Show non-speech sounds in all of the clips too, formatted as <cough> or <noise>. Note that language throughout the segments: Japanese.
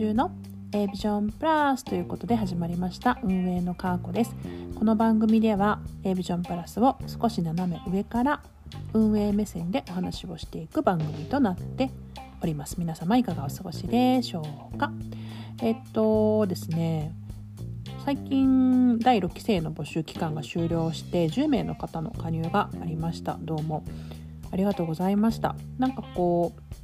週の A ビジョンプラスということで始まりました。運営のカーコです。この番組では A ビジョンプラスを少し斜め上から運営目線でお話をしていく番組となっております。皆様いかがお過ごしでしょうか。えっとですね最近第6期生の募集期間が終了して10名の方の加入がありました。どうもありがとうございました。なんかこう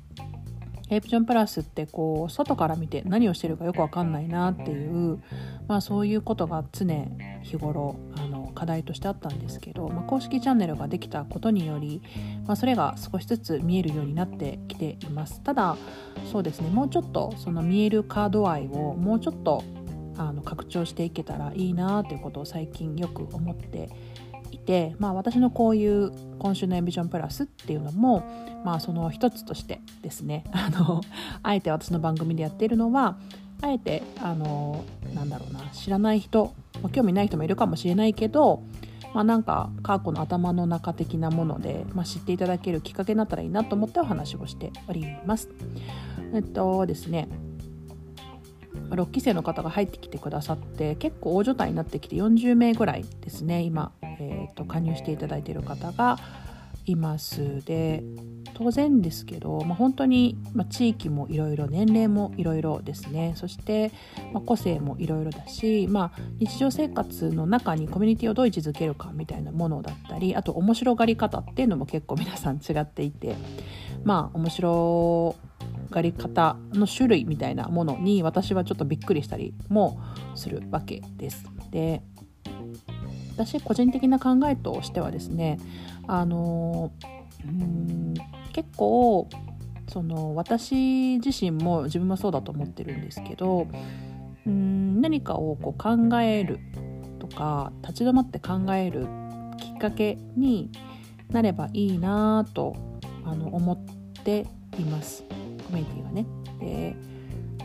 エイプジョンプラスってこう外から見て何をしてるかよくわかんないなっていう、まあ、そういうことが常日頃あの課題としてあったんですけど、まあ、公式チャンネルができたことにより、まあ、それが少しずつ見えるようになってきています。ただそうですねもうちょっとその見えるカード愛をもうちょっとあの拡張していけたらいいなということを最近よく思っていて、まあ、私のこういう今週のエンビジョンプラスっていうのも、まあ、その一つとしてですね <laughs> あのあえて私の番組でやっているのはあえてあのなんだろうな知らない人、ま、興味ない人もいるかもしれないけど、まあ、なんかカーコの頭の中的なもので、まあ、知っていただけるきっかけになったらいいなと思ってお話をしております。えっとですね6期生の方が入ってきてくださって結構大所帯になってきて40名ぐらいですね今えーと、加入していただいている方がいます。で当然ですけど、まあ、本当に、まあ、地域もいろいろ年齢もいろいろですね。そして、まあ、個性もいろいろだし、まあ、日常生活の中にコミュニティをどう位置づけるかみたいなものだったりあと面白がり方っていうのも結構皆さん違っていてまあ面白がり方の種類みたいなものに私はちょっとびっくりしたりもするわけです。で私個人的な考えとしてはですねあのうん結構その私自身も自分もそうだと思ってるんですけどうん何かをこう考えるとか立ち止まって考えるきっかけになればいいなとあの思っていますコミュニティがね。で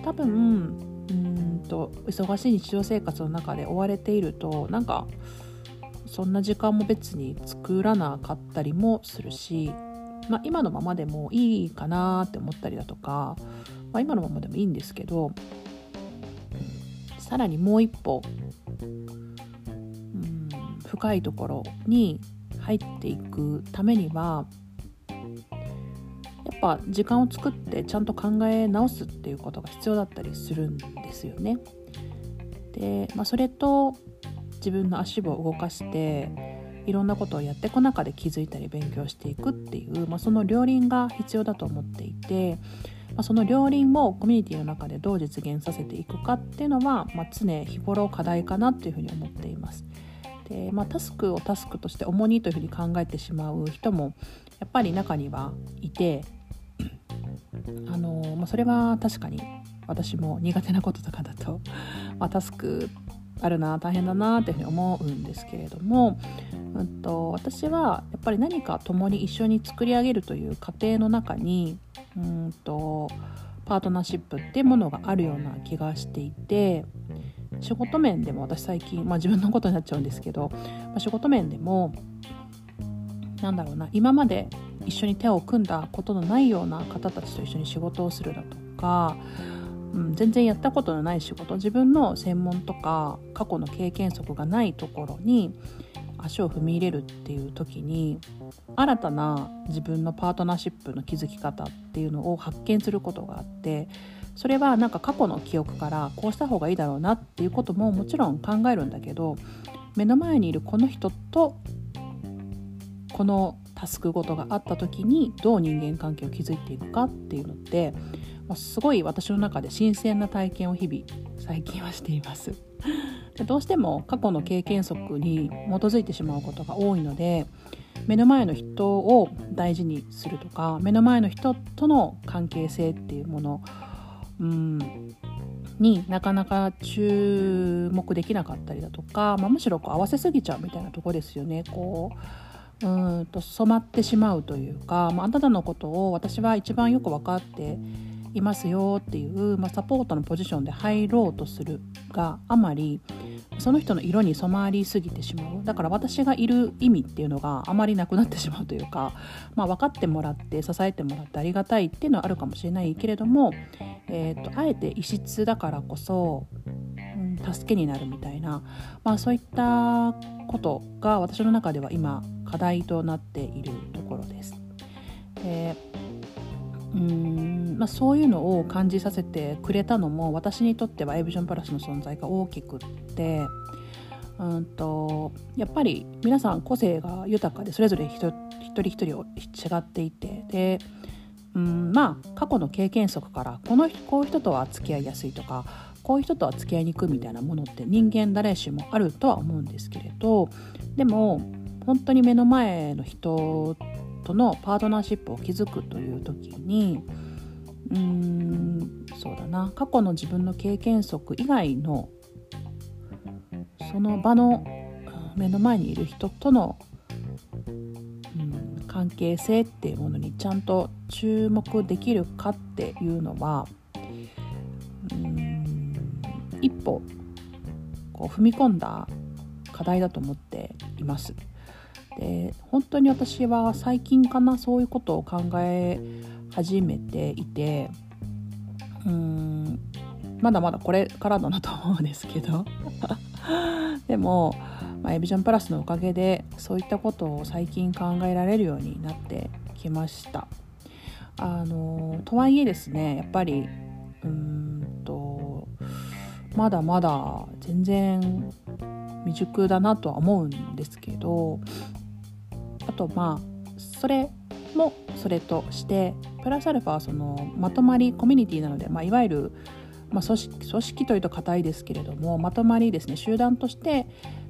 多分うんと忙しい日常生活の中で追われているとなんかそんな時間も別に作らなかったりもするし、まあ、今のままでもいいかなって思ったりだとか、まあ、今のままでもいいんですけどさらにもう一歩、うん、深いところに入っていくためにはぱ時間を作ってちゃんと考え直すっていうことが必要だったりするんですよね。で、まあ、それと自分の足を動かしていろんなことをやっていく中で気づいたり勉強していくっていう、まあ、その両輪が必要だと思っていて、まあ、その両輪をコミュニティの中でどう実現させていくかっていうのは、まあ、常日頃課題かなっていうふうに思っています。でまあ、タスクをタスクとして重荷というふうに考えてしまう人もやっぱり中にはいてあの、まあ、それは確かに私も苦手なこととかだと、まあ、タスクあるな大変だなっていうふうに思うんですけれども、うんと、私はやっぱり何か共に一緒に作り上げるという過程の中にうんとパートナーシップっていうものがあるような気がしていて仕事面でも私最近、まあ、自分のことになっちゃうんですけど、まあ、仕事面でもなんだろうな今まで一緒に手を組んだことのないような方たちと一緒に仕事をするだとかうん、全然やったことのない仕事自分の専門とか過去の経験則がないところに足を踏み入れるっていう時に新たな自分のパートナーシップの築き方っていうのを発見することがあってそれはなんか過去の記憶からこうした方がいいだろうなっていうことももちろん考えるんだけど目の前にいるこの人とこのタスクごとがあった時にどう人間関係を築いていくかっていうのってすごい私の中で新鮮な体験を日々最近はしています <laughs> でどうしても過去の経験則に基づいてしまうことが多いので目の前の人を大事にするとか目の前の人との関係性っていうもの、うん、になかなか注目できなかったりだとか、まあ、むしろこう合わせすぎちゃうみたいなとこですよね。こううんと染まってしまうというか、まあ、なたのことを私は一番よく分かっていますよっていう、まあ、サポートのポジションで入ろうとするがあまりその人の色に染まりすぎてしまう。だから私がいる意味っていうのがあまりなくなってしまうというか、まあ、分かってもらって支えてもらってありがたいっていうのはあるかもしれないけれども、えーと、あえて異質だからこそ、助けになるみたいな、まあ、そういったことが私の中では今課題となっているところです。でうーんまあ、そういうのを感じさせてくれたのも私にとってはエビジョンプラスの存在が大きくってうんとやっぱり皆さん個性が豊かでそれぞれ一人一人を違っていてでうんまあ過去の経験則からこのこういう人とは付き合いやすいとかこういう人とは付き合いにくいみたいなものって人間誰しもあるとは思うんですけれどでも本当に目の前の人とのパートナーシップを築くという時にうーんそうだな過去の自分の経験則以外のその場の目の前にいる人との、うん、関係性っていうものにちゃんと注目できるかっていうのはうん一歩こう踏み込んだ課題だと思っています。で本当に私は最近かなそういうことを考え始めていてうーんまだまだこれからだなと思うんですけど。<laughs> でも、まあ、エビジョンプラスのおかげでそういったことを最近考えられるようになってきました。あのとはいえですねやっぱりうんとまだまだ全然未熟だなとは思うんですけどとまあそれもそれとしてプラスアルファはそのまとまりコミュニティなので、まあ、いわゆる、まあ、組織組織というと硬いですけれどもまとまりですね集団として、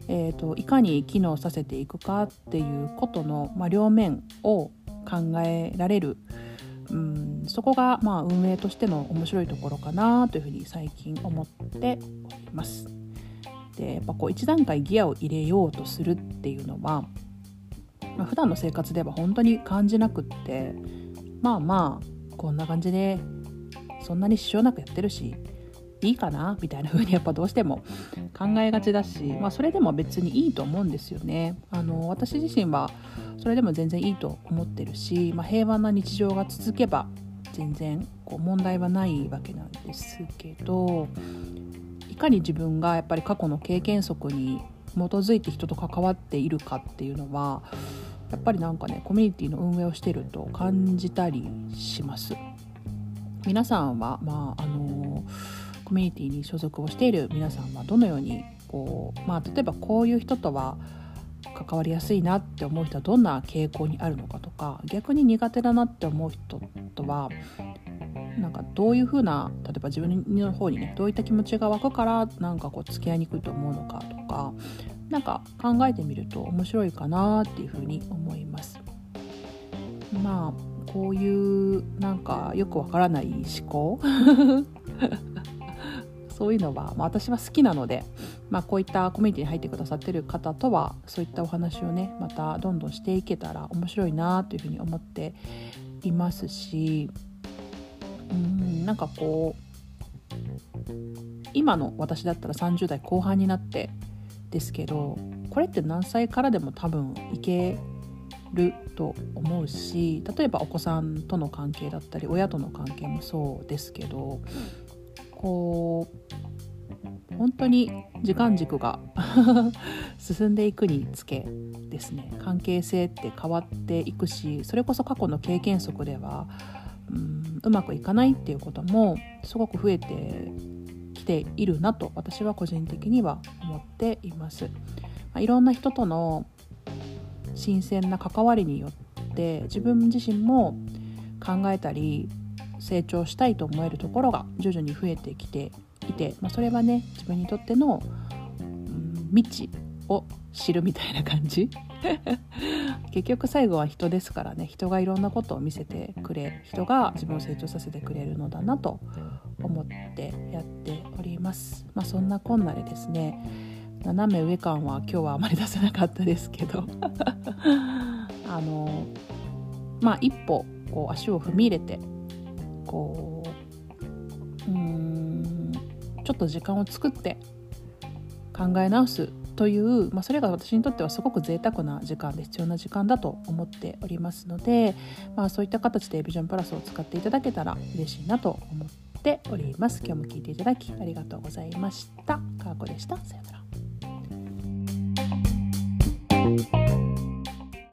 えーと、いかに機能させていくかっていうことの、まあ、両面を考えられる、うん、そこがまあ運営としての面白いところかなというふうに最近思っております。でやっぱこう一段階ギアを入れようとするっていうのはまあ、普段の生活では本当に感じなくってまあまあこんな感じでそんなに支障なくやってるしいいかなみたいな風にやっぱどうしても考えがちだし、まあ、それでも別にいいと思うんですよね。あの私自身はそれでも全然いいと思ってるし、まあ、平和な日常が続けば全然こう問題はないわけなんですけどいかに自分がやっぱり過去の経験則に基づいて人と関わっているかっていうのはやっぱりなんかねコミュニティの運営をしてると感じたりします。皆さんはまああのコミュニティに所属をしている皆さんはどのようにこうまあ例えばこういう人とは関わりやすいなって思う人はどんな傾向にあるのかとか逆に苦手だなって思う人とはなんかどういうふうな例えば自分の方にねどういった気持ちが湧くからなんかこう付き合いにくいと思うのかとかなんか考えてみると面白いかなっていうふうに思います。まあこういうなんかよくわからない思考 <laughs> そういうのは、まあ、私は好きなので、まあ、こういったコミュニティに入ってくださってる方とはそういったお話をねまたどんどんしていけたら面白いなというふうに思っていますしうんなんかこう今の私だったら30代後半になってですけどこれって何歳からでも多分いけると思うし例えばお子さんとの関係だったり親との関係もそうですけどこう本当に時間軸が <laughs> 進んでいくにつけですね。関係性って変わっていくしそれこそ過去の経験則ではうんうまくいかないっていうこともすごく増えてきているなと私は個人的には思っています。まあ、いろんな人との新鮮な関わりによって自分自身も考えたり成長したいと思えるところが徐々に増えてきていて、まあ、それはね自分にとっての、うん、未知を知るみたいな感じ <laughs> 結局最後は人ですからね人がいろんなことを見せてくれ人が自分を成長させてくれるのだなと思ってやってます。まあ、そんなこんなでですね斜め上感は今日はあまり出せなかったですけど <laughs> あのまあ一歩こう足を踏み入れてこううんちょっと時間を作って考え直すという、まあ、それが私にとってはすごく贅沢な時間で必要な時間だと思っておりますので、まあ、そういった形でビジョンプラスを使っていただけたら嬉しいなと思ってっております。今日も聞いていただきありがとうございました。かーこでした。さようなら。